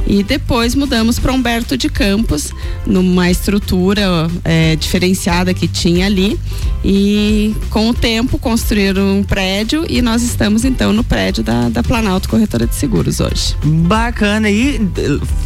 e depois mudamos para Humberto de Campos, numa estrutura eh, diferenciada que tinha ali. E com o tempo construíram um prédio e nós estamos então no prédio da, da Planalto Corretora de Seguros hoje. Bacana. E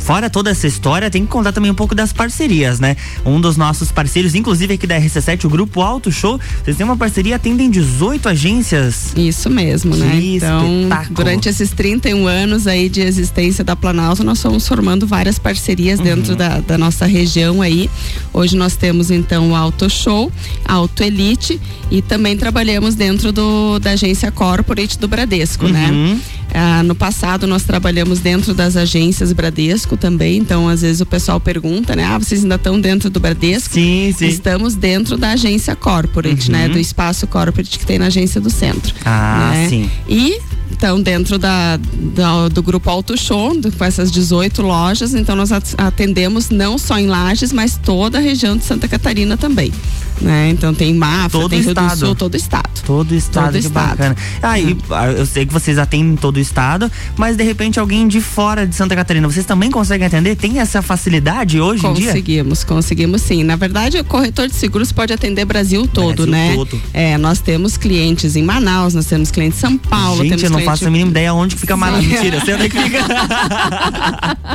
fora toda essa história, tem que contar também um pouco das parcerias, né? Um dos nossos parceiros, inclusive aqui da RC7, o Grupo Auto Show, vocês têm uma parceria, atendem 18 agências. Isso mesmo, né? Que Então, espetáculo. durante esses 31 anos aí de existência da Planalto, nós fomos formando várias parcerias Uhum. dentro da, da nossa região aí. Hoje nós temos então o Auto Show, Auto Elite e também trabalhamos dentro do, da agência Corporate do Bradesco, né? Uhum. Ah, no passado nós trabalhamos dentro das agências Bradesco também, então às vezes o pessoal pergunta, né? Ah, vocês ainda estão dentro do Bradesco? Sim, sim. Estamos dentro da agência Corporate, Uhum. né? Do espaço Corporate que tem na agência do centro. Ah, né? sim. E então, dentro da, da- do grupo Auto Show, do- com essas 18 lojas, então nós at- atendemos não só em Lages, mas toda a região de Santa Catarina também. Né? Então tem Mafra, Todo tem Rio do estado. Sul, todo o estado. Todo o estado, Todo que estado. bacana. Ah, e, ah, eu sei que vocês atendem todo o estado, mas de repente alguém de fora de Santa Catarina, vocês também conseguem atender? Tem essa facilidade hoje em dia? Conseguimos, conseguimos sim. Na verdade, o corretor de seguros pode atender Brasil todo, Brasil né? todo. É, nós temos clientes em Manaus, nós temos clientes em São Paulo, Gente, temos eu não cliente- faço a mínima ideia onde fica Manaus. Mentira, sei onde é que fica.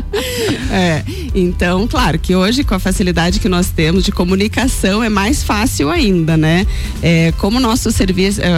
É, então, claro que hoje, com a facilidade que nós temos de comunicação, é mais fácil ainda, né? É, como nosso serviço, é,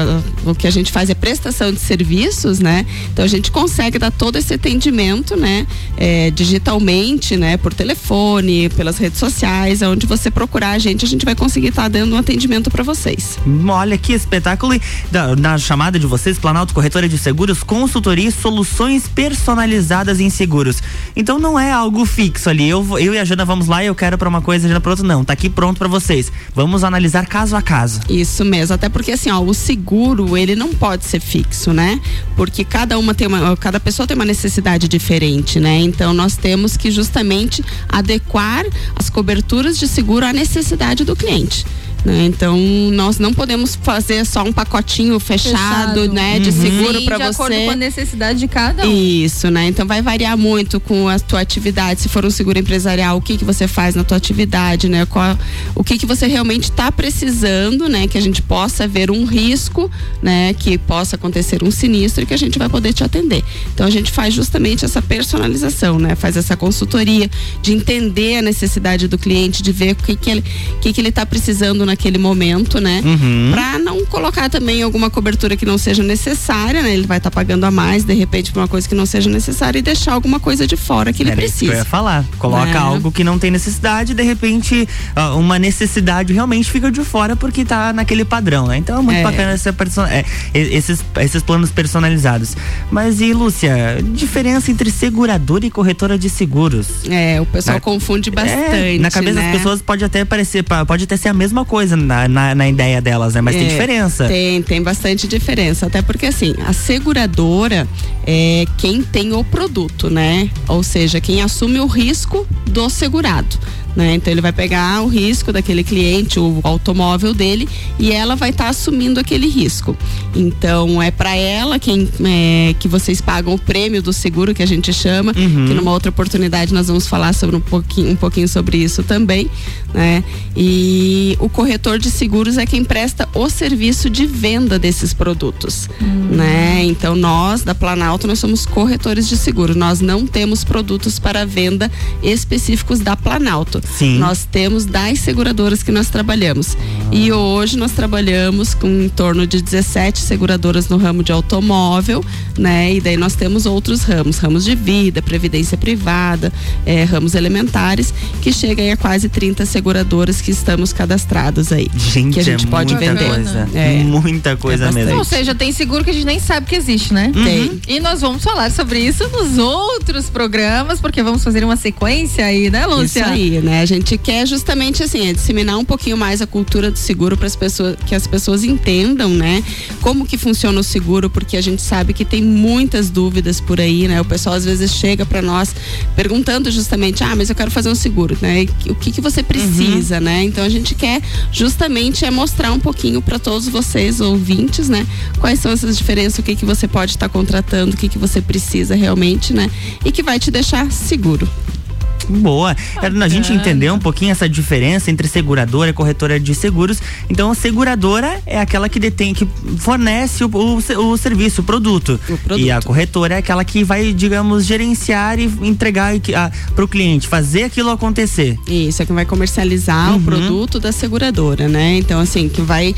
o que a gente faz é prestação de serviços, né? Então a gente consegue dar todo esse atendimento, né? É, digitalmente, né? Por telefone, pelas redes sociais, onde você procurar a gente, a gente vai conseguir estar dando um atendimento para vocês. Olha que espetáculo. E da- na chamada de vocês, Planalto Corretora de Seguros, consultoria e soluções personalizadas em seguros. Então não é algo fixo ali. Eu, eu e a Jana vamos lá e eu quero pra uma coisa, a Jana pra outra. Não, tá aqui pronto pra vocês. Vamos analisar caso a caso. Isso mesmo, até porque assim, ó, o seguro, ele não pode ser fixo, né? Porque cada uma tem uma, cada pessoa tem uma necessidade diferente, né? Então nós temos que justamente adequar as coberturas de seguro à necessidade do cliente. Né? Então nós não podemos fazer só um pacotinho fechado, né, de seguro Sim, para de você. acordo com a necessidade de cada um. Isso, né? Então vai variar muito com a tua atividade. Se for um seguro empresarial, o que que você faz na tua atividade, né? Qual, o que que você realmente está precisando, né? Que a gente possa ver um risco, né? Que possa acontecer um sinistro e que a gente vai poder te atender. Então a gente faz justamente essa personalização, né? Faz essa consultoria de entender a necessidade do cliente, de ver o que que ele, que que ele está precisando naquele momento, né? Uhum. Pra não colocar também alguma cobertura que não seja necessária, né? Ele vai estar pagando a mais, de repente, por uma coisa que não seja necessária e deixar alguma coisa de fora que ele Era isso que eu precisa. ia falar. Coloca Né? algo que não tem necessidade, de repente, ah, uma necessidade realmente fica de fora porque tá naquele padrão, né? Então é muito É. bacana essa perso- é, esses, esses planos personalizados. Mas e, Lúcia, diferença entre seguradora e corretora de seguros? É, o pessoal Na- confunde É, bastante. na cabeça né? das pessoas pode até parecer, pa- pode até ser a mesma coisa, coisa na, na, na ideia delas, né? Mas tem É, diferença. Tem, tem bastante diferença. Até porque assim, a seguradora é quem tem o produto, né? Ou seja, quem assume o risco do segurado. Né? Então ele vai pegar o risco daquele cliente, o automóvel dele, e ela vai estar assumindo aquele risco. Então é para ela quem é, que vocês pagam o prêmio do seguro que a gente chama, Uhum. que numa outra oportunidade nós vamos falar sobre um pouquinho, um pouquinho sobre isso também, né? E o corretor de seguros é quem presta o serviço de venda desses produtos, né? Então nós da Planalto nós somos corretores de seguro, nós não temos produtos para venda específicos da Planalto. Sim. Nós temos das seguradoras que nós trabalhamos. E hoje nós trabalhamos com em torno de 17 seguradoras no ramo de automóvel, né? E daí nós temos outros ramos, ramos de vida, previdência privada, eh, ramos elementares, que chega aí a quase 30 seguradoras que estamos cadastrados aí. Gente, que a gente é pode muita vender. coisa. É. Muita coisa bastante. mesmo. Ou seja, tem seguro que a gente nem sabe que existe, né? Tem. E nós vamos falar sobre isso nos outros programas, porque vamos fazer uma sequência aí, né, Lúcia? Isso aí, né? A gente quer justamente assim, é disseminar um pouquinho mais a cultura do seguro para as pessoas, que as pessoas entendam, né? Como que funciona o seguro, porque a gente sabe que tem muitas dúvidas por aí, né? O pessoal às vezes chega para nós perguntando justamente, ah, mas eu quero fazer um seguro, né? O que que você precisa, né? Então a gente quer justamente é mostrar um pouquinho para todos vocês ouvintes, né? Quais são essas diferenças, o que que você pode estar contratando, o que que você precisa realmente, né? E que vai te deixar seguro. Boa. A gente entendeu um pouquinho essa diferença entre seguradora e corretora de seguros. Então, a seguradora é aquela que detém, que fornece o, o, o serviço, o produto. E a corretora é aquela que vai, digamos, gerenciar e entregar para o cliente, fazer aquilo acontecer. Isso, é que vai comercializar Uhum. o produto da seguradora, né? Então, assim, que vai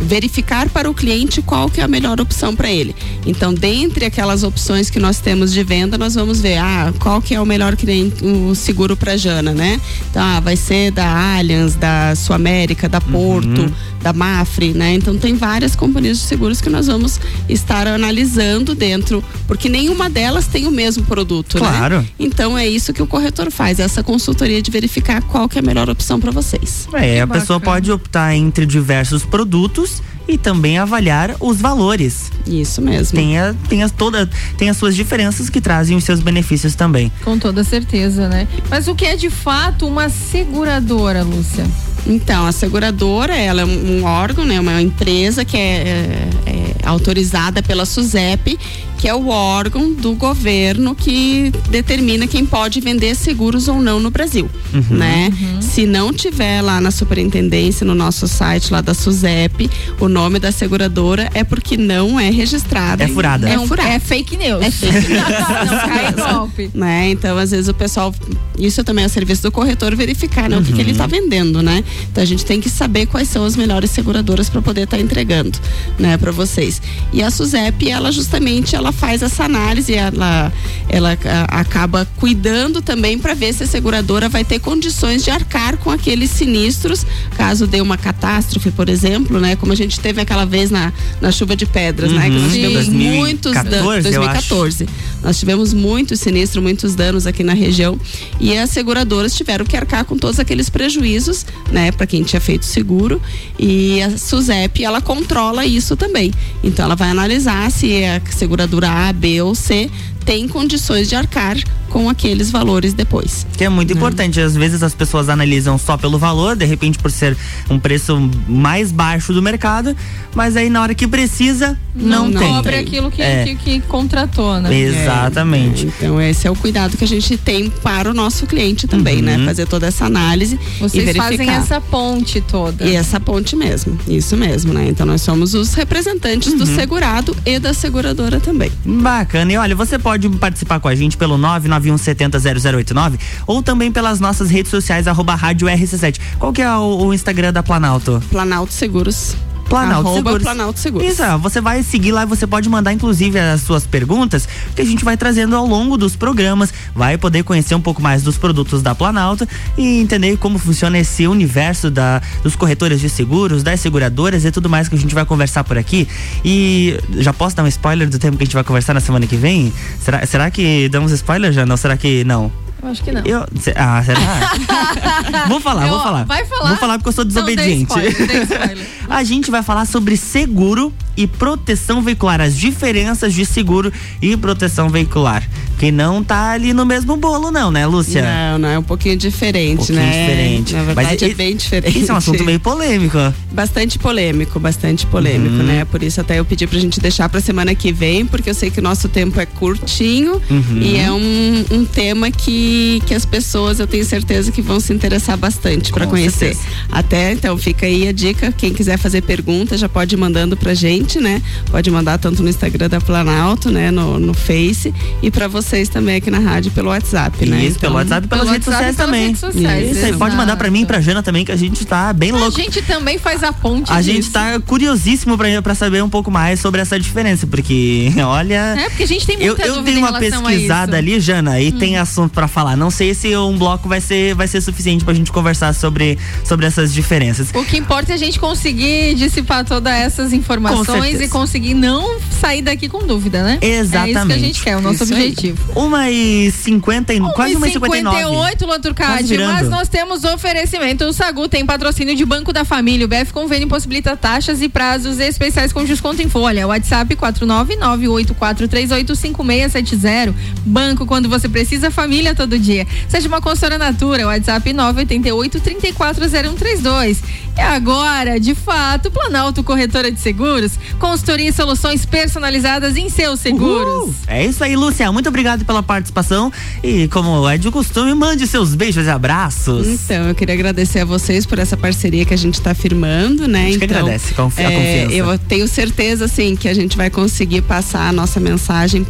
verificar para o cliente qual que é a melhor opção para ele. Então, dentre aquelas opções que nós temos de venda, nós vamos ver, ah, qual que é o melhor cliente, o seguro para Jana, né? Então, ah, vai ser da Allianz, da Sul América, da Porto, Uhum. da Mafre, né? Então, tem várias companhias de seguros que nós vamos estar analisando dentro, porque nenhuma delas tem o mesmo produto, né? Claro. Então é isso que o corretor faz, essa consultoria de verificar qual que é a melhor opção para vocês. É, a pessoa pode optar entre diversos produtos e também avaliar os valores. Isso mesmo. Tem, a, tem, toda, tem as suas diferenças que trazem os seus benefícios também. Com toda certeza, né? Mas o que é de fato uma seguradora, Lúcia? Então, a seguradora, ela é um um órgão, né, uma empresa que é, é, é autorizada pela SUSEP, que é o órgão do governo que determina quem pode vender seguros ou não no Brasil, Uhum. né? Se não tiver lá na superintendência, no nosso site lá da SUSEP, o nome da seguradora é porque não é registrada. É furada. É, um- furada. é fake news. É fake news. Não cai golpe. né? Então, às vezes o pessoal, isso também é o serviço do corretor verificar, né? O que, que ele está vendendo, né? Então a gente tem que saber quais são as melhores seguradoras para poder estar entregando, né, para vocês. E a SUSEP, ela justamente ela faz essa análise, ela ela a- acaba cuidando também para ver se a seguradora vai ter condições de arcar com aqueles sinistros, caso dê uma catástrofe, por exemplo, né? Como a gente teve aquela vez na, na chuva de pedras, né? Que Uhum. nós tivemos muitos danos. 2014, eu acho. 2014. Nós tivemos muito sinistro, muitos danos aqui na região e as seguradoras tiveram que arcar com todos aqueles prejuízos, né, para quem tinha feito seguro. E a SUSEP, ela controla isso também. Então ela vai analisar se a seguradora A, B ou C tem condições de arcar com aqueles valores depois. Que é muito importante. Às vezes as pessoas analisam só pelo valor, de repente por ser um preço mais baixo do mercado, mas aí na hora que precisa, não, Não, tem. cobre aquilo que, É. que, que contratou, né? Exatamente. É, então esse é o cuidado que a gente tem para o nosso cliente também, né? Uhum. Fazer toda essa análise Vocês e verificar. fazem essa ponte toda. E essa ponte mesmo, isso mesmo, né? Então nós somos os representantes do Uhum. segurado e da seguradora também. Bacana. E olha, você pode participar com a gente pelo 991700089 ou também pelas nossas redes sociais, arroba rádio RC7. Qual que é o, o Instagram da Planalto? Planalto Seguros. Planalto Arroba Seguros. Planalto Seguros. Isso, você vai seguir lá, você pode mandar inclusive as suas perguntas que a gente vai trazendo ao longo dos programas, vai poder conhecer um pouco mais dos produtos da Planalto e entender como funciona esse universo da, dos corretores de seguros, das seguradoras e tudo mais que a gente vai conversar por aqui. E já posso dar um spoiler do tema que a gente vai conversar na semana que vem? Será, será que damos spoiler já? Não, será que não? Eu acho que não. Eu, ah, será? vou falar, Eu- vou falar. vai falar? Vou falar porque eu sou Então, dê desobediente. spoiler, dê spoiler. A gente vai falar sobre seguro e proteção veicular, as diferenças de seguro e proteção veicular. Que não tá ali no mesmo bolo, não, né, Lúcia? Não, não, é um pouquinho diferente, Um pouquinho né? diferente. Na Mas verdade, e- é bem diferente. Isso é um assunto meio polêmico. Bastante polêmico, bastante polêmico, Uhum. né? Por isso até eu pedi pra gente deixar pra semana que vem, porque eu sei que o nosso tempo é curtinho Uhum. e é um, um tema que, que as pessoas, eu tenho certeza que vão se interessar bastante Com conhecer. certeza. Até, então, fica aí a dica, quem quiser fazer pergunta já pode ir mandando pra gente, né? Pode mandar tanto no Instagram da Planalto, né? No, no Face e pra vocês também aqui na rádio pelo WhatsApp, né? Isso, pelo WhatsApp e pelas pelo redes WhatsApp sociais também. redes sociais, Isso aí, pode mandar pra mim e pra Jana também, que a gente tá bem A louco. gente também faz a ponte A disso. gente tá curiosíssimo pra, pra saber um pouco mais sobre essa diferença, porque, olha. É, porque a gente tem Eu, muita eu dei em uma a pesquisada isso. Hum. ali, Jana, e tem assunto pra falar. Não sei se um bloco vai ser, vai ser suficiente pra gente conversar sobre, sobre essas diferenças. O que importa é a gente conseguir dissipar todas essas Com informações e conseguir não sair daqui com dúvida, né? Exatamente. É isso que a gente quer, o nosso Isso aí. objetivo. Uma e cinquenta e, quase uma e cinquenta e nove. 58, Luan Quase Turcati, virando. mas nós temos oferecimento. O Sagu tem patrocínio de Banco da Família. O BF Convênio possibilita taxas e prazos especiais com desconto em folha. WhatsApp 49984385670. Banco quando você precisa, família todo dia. Seja uma consultora Natura. WhatsApp 988-340132. E agora, de fato, Planalto Corretora de Seguros, consultoria e soluções personalizadas em seus seguros. É isso aí, Lúcia. Muito obrigado pela participação. E como é de costume, mande seus beijos e abraços. Então, eu queria agradecer a vocês por essa parceria que a gente está firmando, né? A gente que então, agradece, confi- a é, confiança. Eu tenho certeza, assim, que a gente vai conseguir passar a nossa mensagem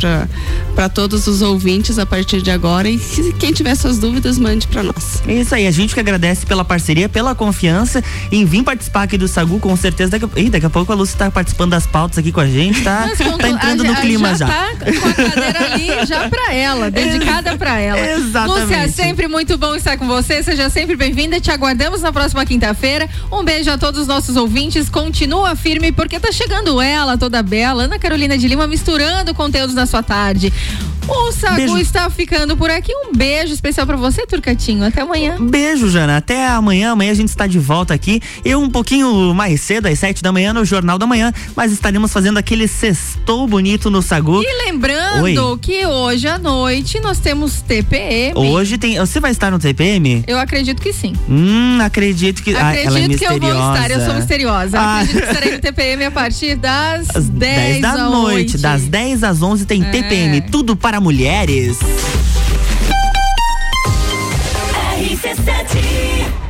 para todos os ouvintes a partir de agora. E quem tiver suas dúvidas, mande para nós. É isso aí, a gente que agradece pela parceria, pela confiança em vir participar aqui do Sagu, com certeza. Daqui a, Ih, daqui a pouco a Lúcia tá participando das pautas aqui com a gente, tá, Mas tá entrando a- no clima já. tá com a cadeira ali já pra ela, dedicada pra ela. Exatamente. Lúcia, sempre muito bom estar com você. Seja sempre bem-vinda. Te aguardamos na próxima quinta-feira. Um beijo a todos os nossos ouvintes. Continua firme, porque tá chegando ela, toda bela, Ana Carolina de Lima, misturando conteúdos na sua tarde. O Sagu Beijo. está ficando por aqui. Um beijo especial pra você, Turcatinho. Até amanhã. Beijo, Jana. Até amanhã. Amanhã a gente está de volta aqui. Eu um pouquinho mais cedo, às sete da manhã, no Jornal da Manhã. Mas estaremos fazendo aquele sextou bonito no Sagu. E lembrando Oi. que hoje à noite nós temos TPM. Hoje tem. Você vai estar no TPM? Eu acredito que sim. Hum, acredito que. ah, ela é Acredito que eu vou estar, eu sou misteriosa. Ah. Acredito que estarei no TPM a partir das Às 10, 10 da à noite, das 10 às 11 tem É. TPM, tudo para mulheres. RC7